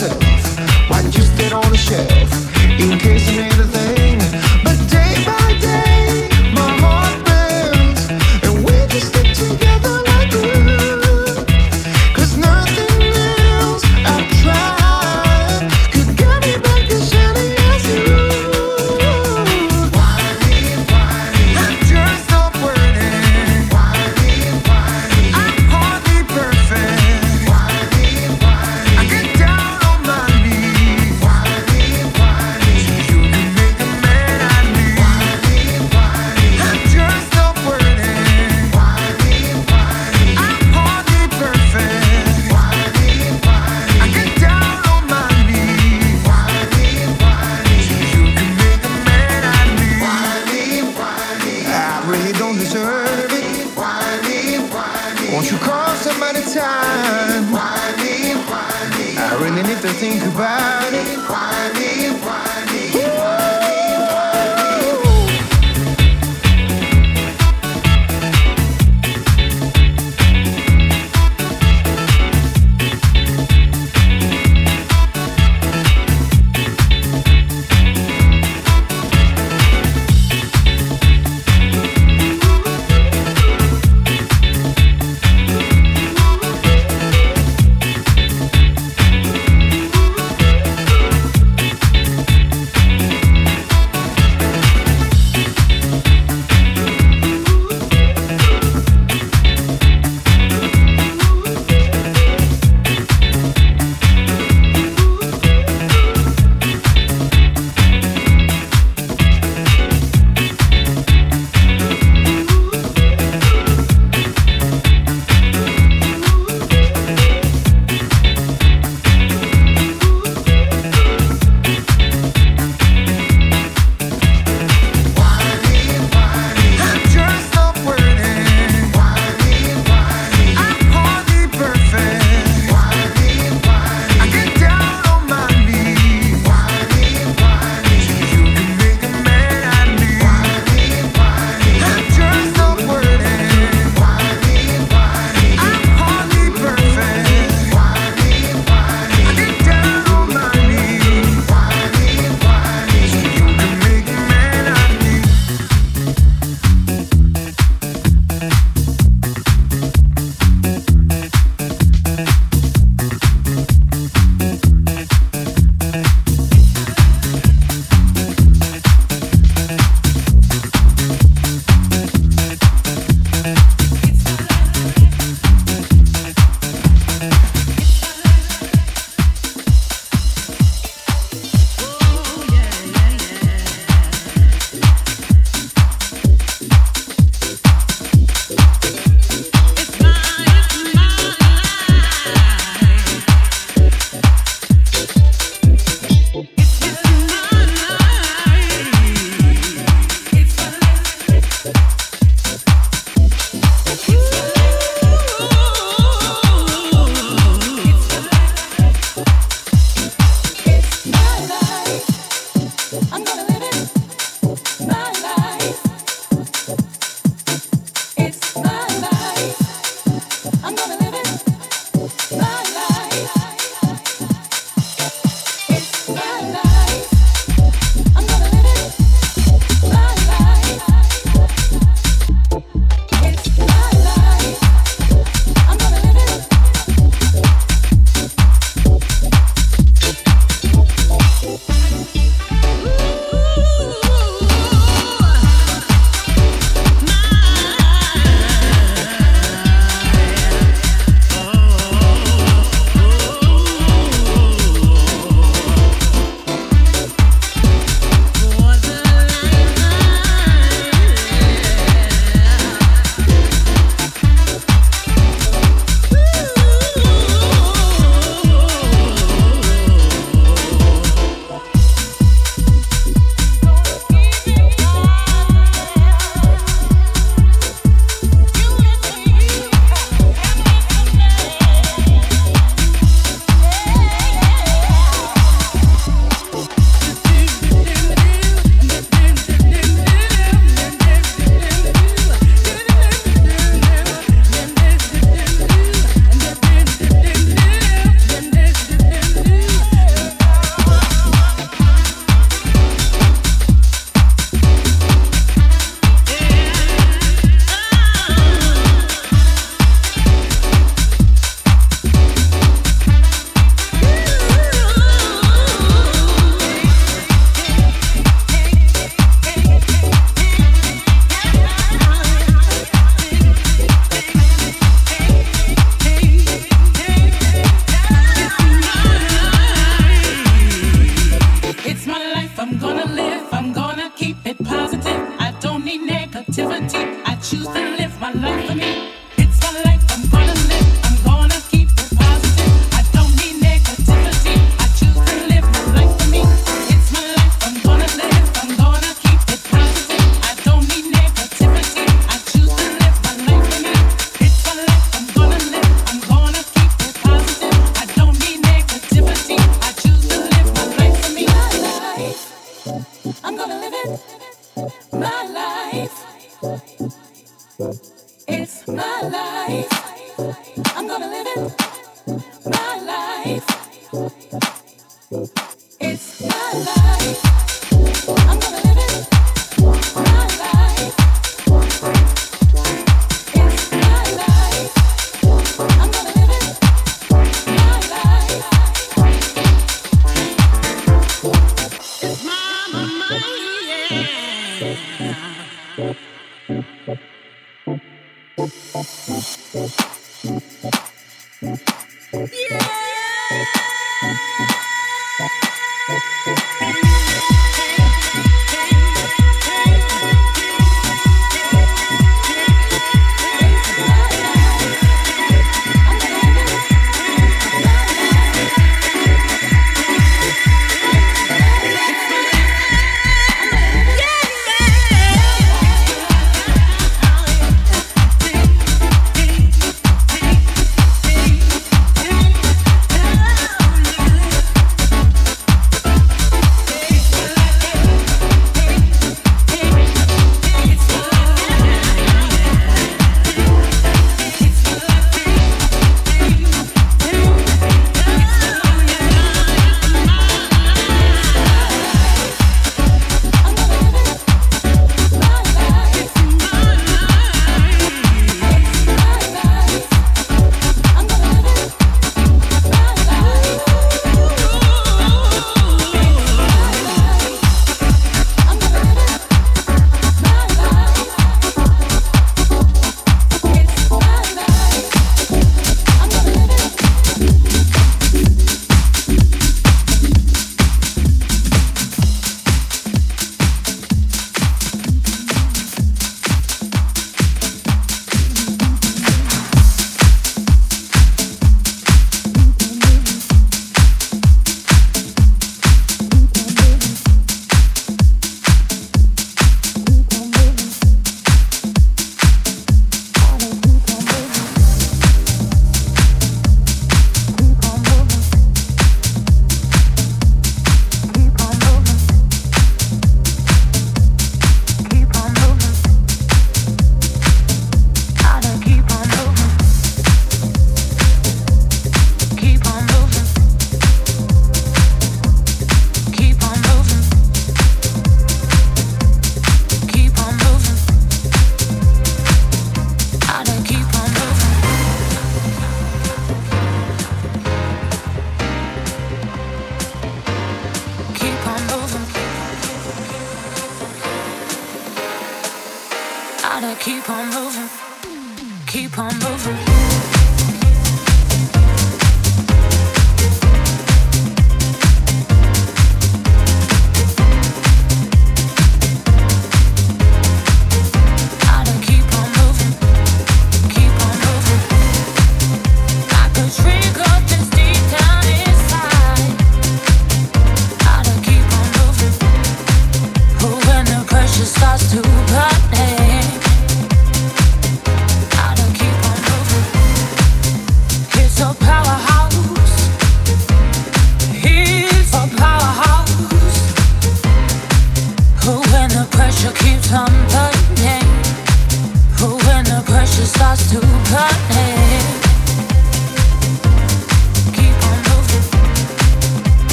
yourself. Why you sit on the shelf in case you need a thing?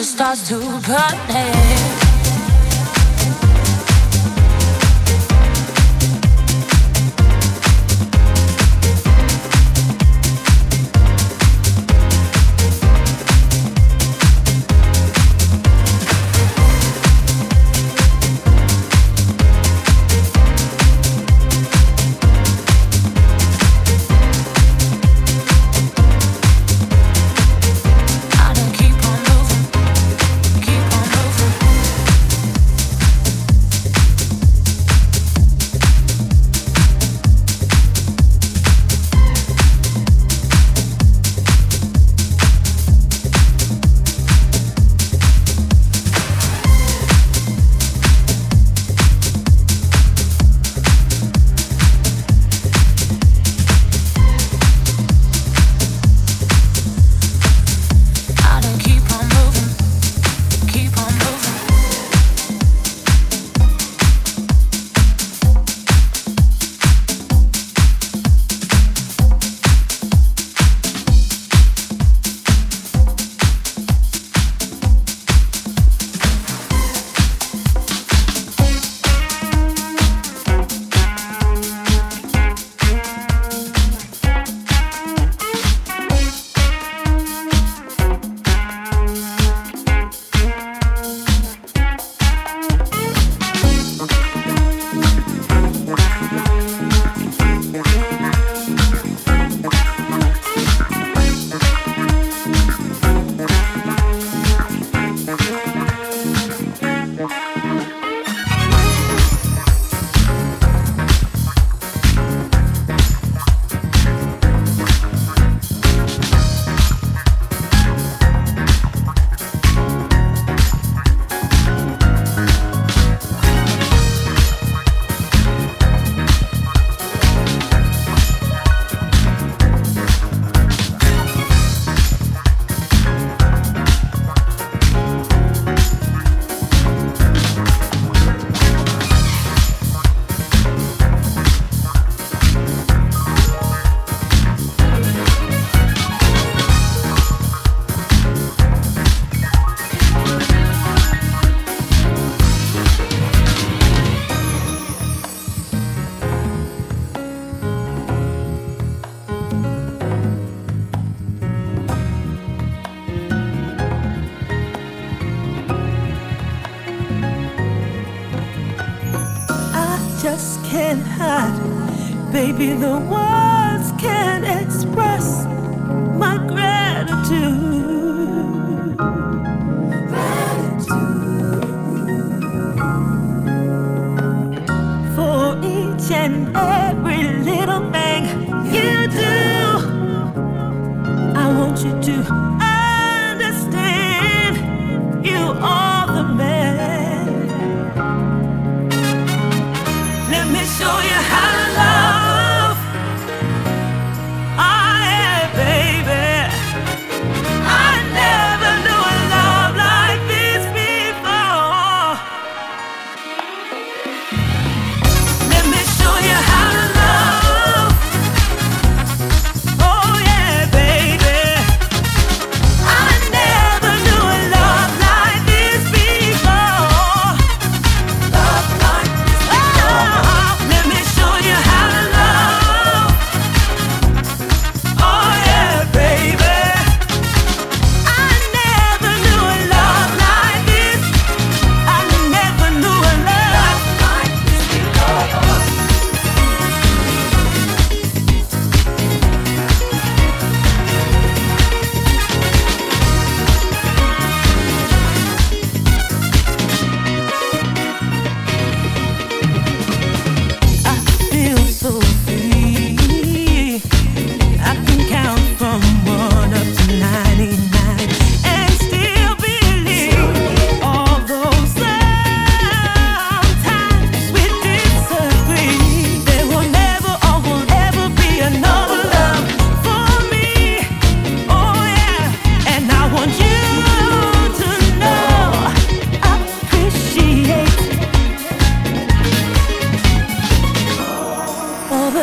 Pressure starts to burn. The words can't express my gratitude. Gratitude. For each and every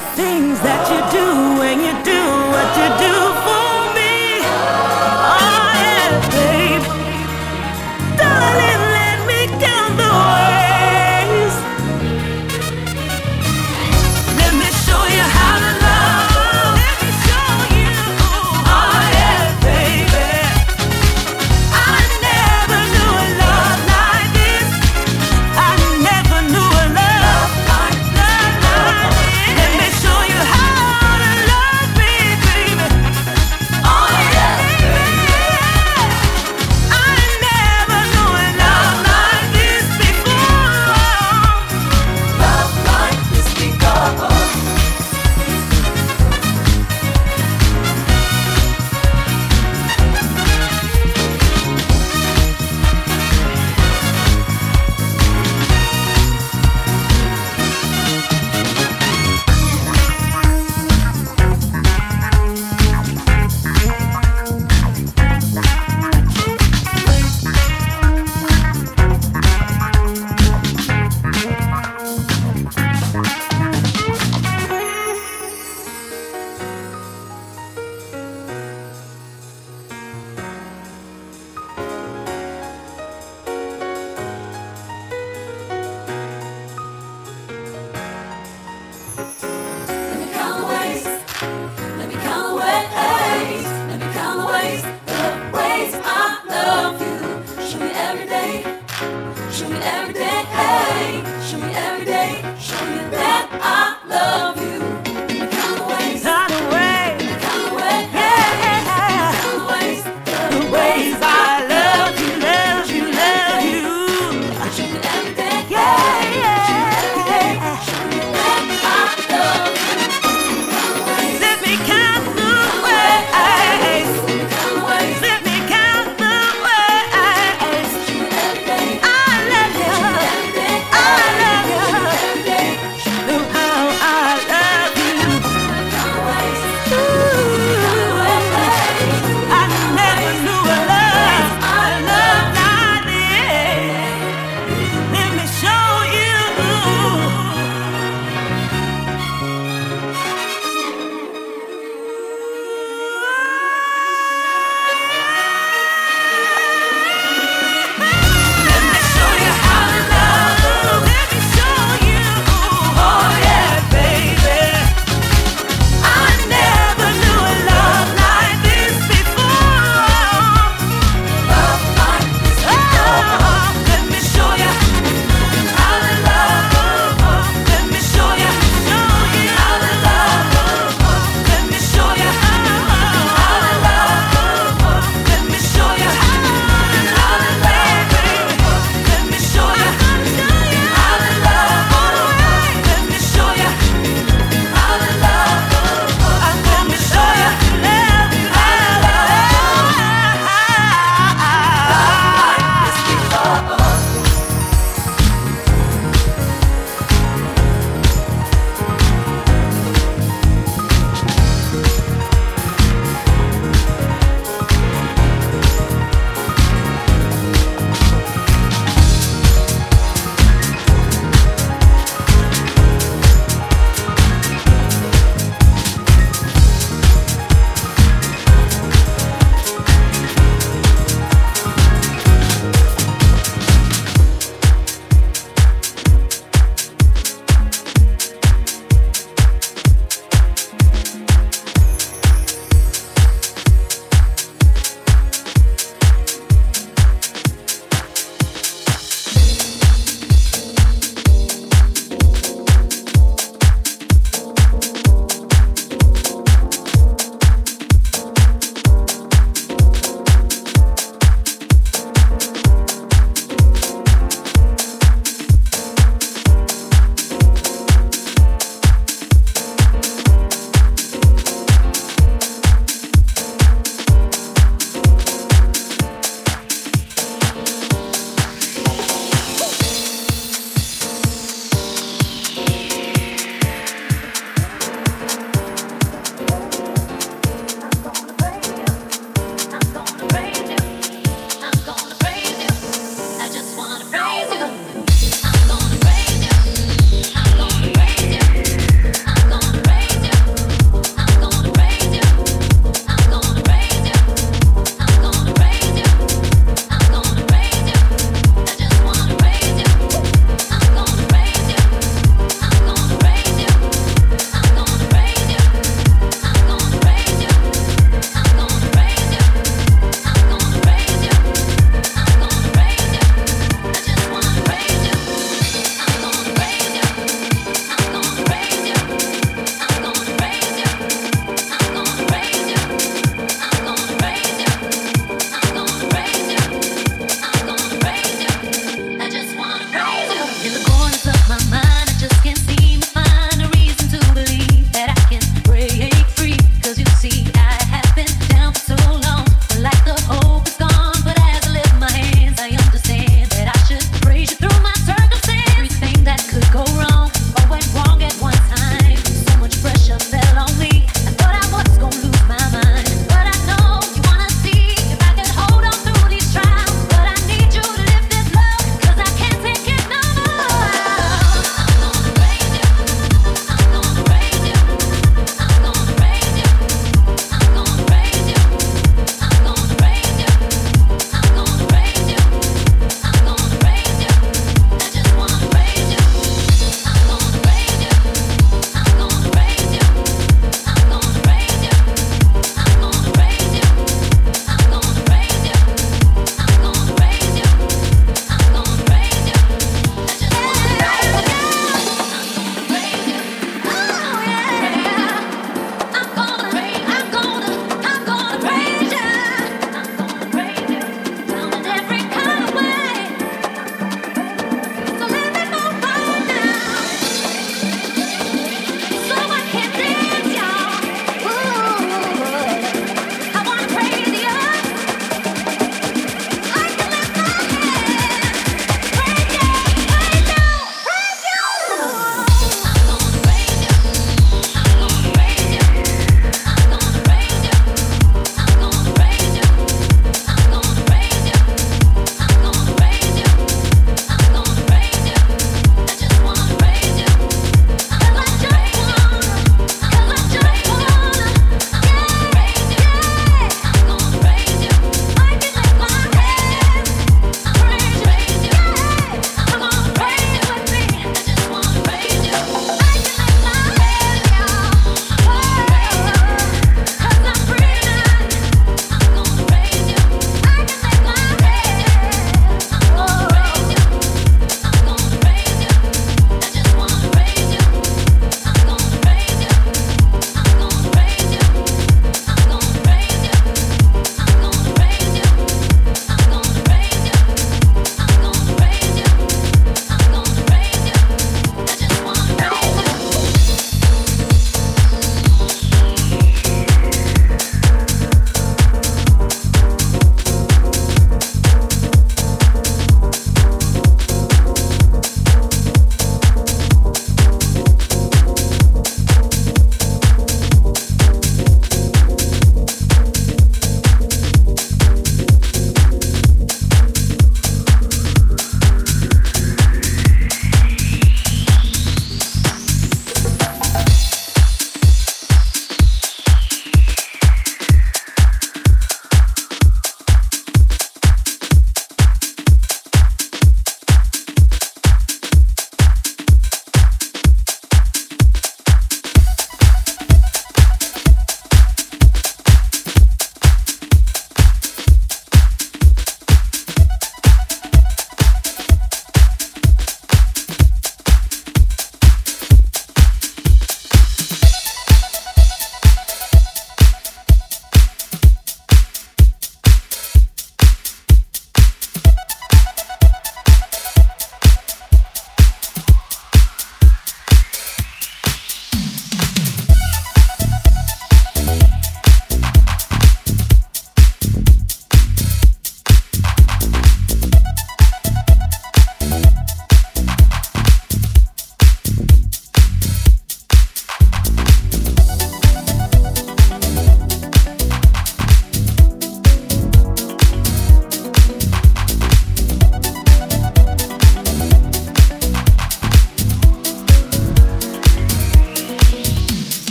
things that you do when you do.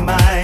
my.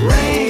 Rain.